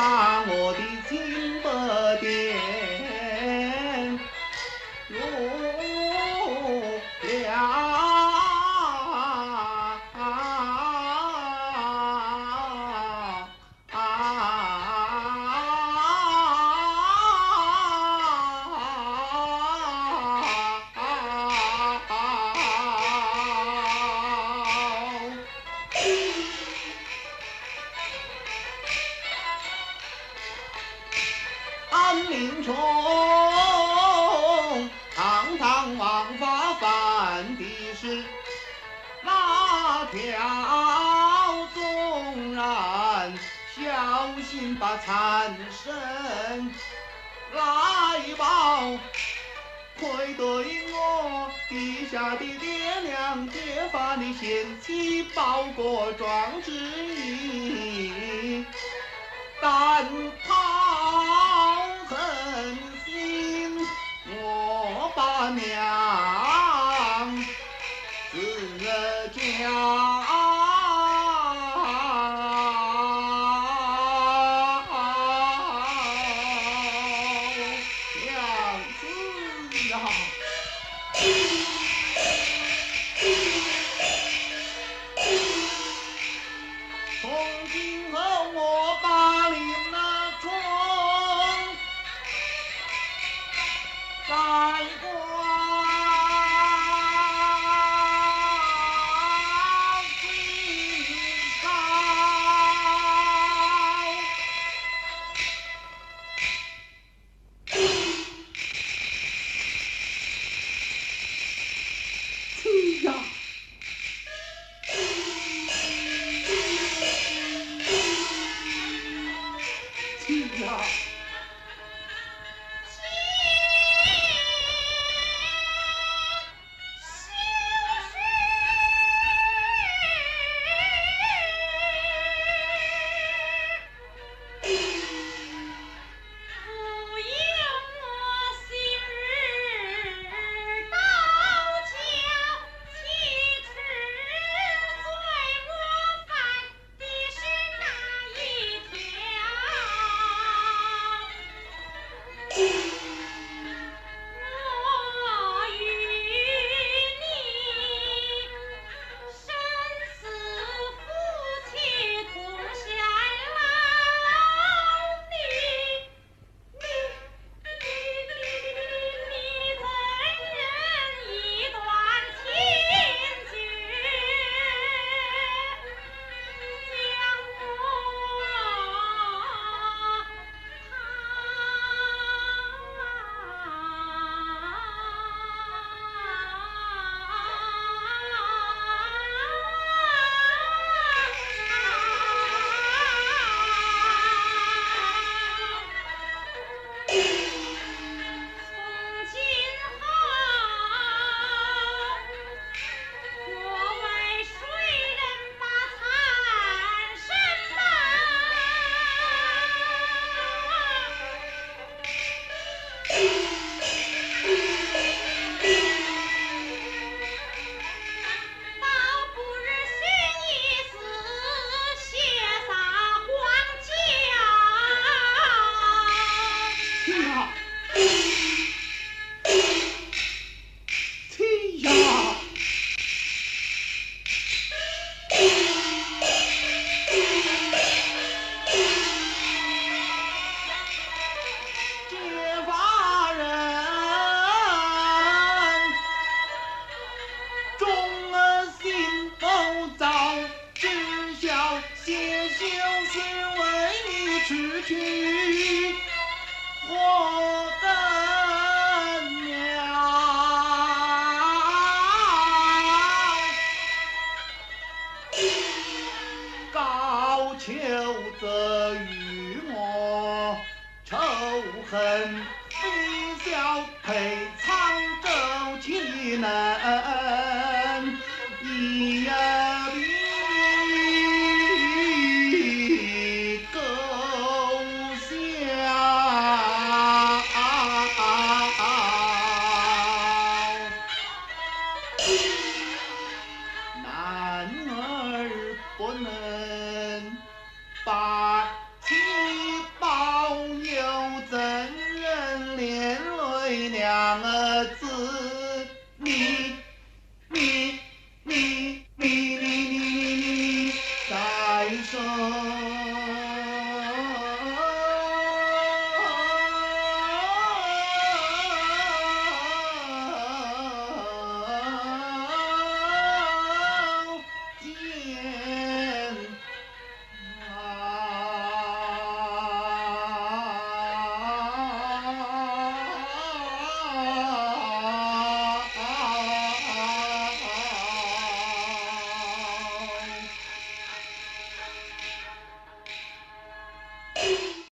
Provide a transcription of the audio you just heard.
star. 心把残生来报。愧对我地下的爹娘，揭发你贤妻报国壮志意，但他去我怎样高俅责与我仇恨比较配沧州岂能 song.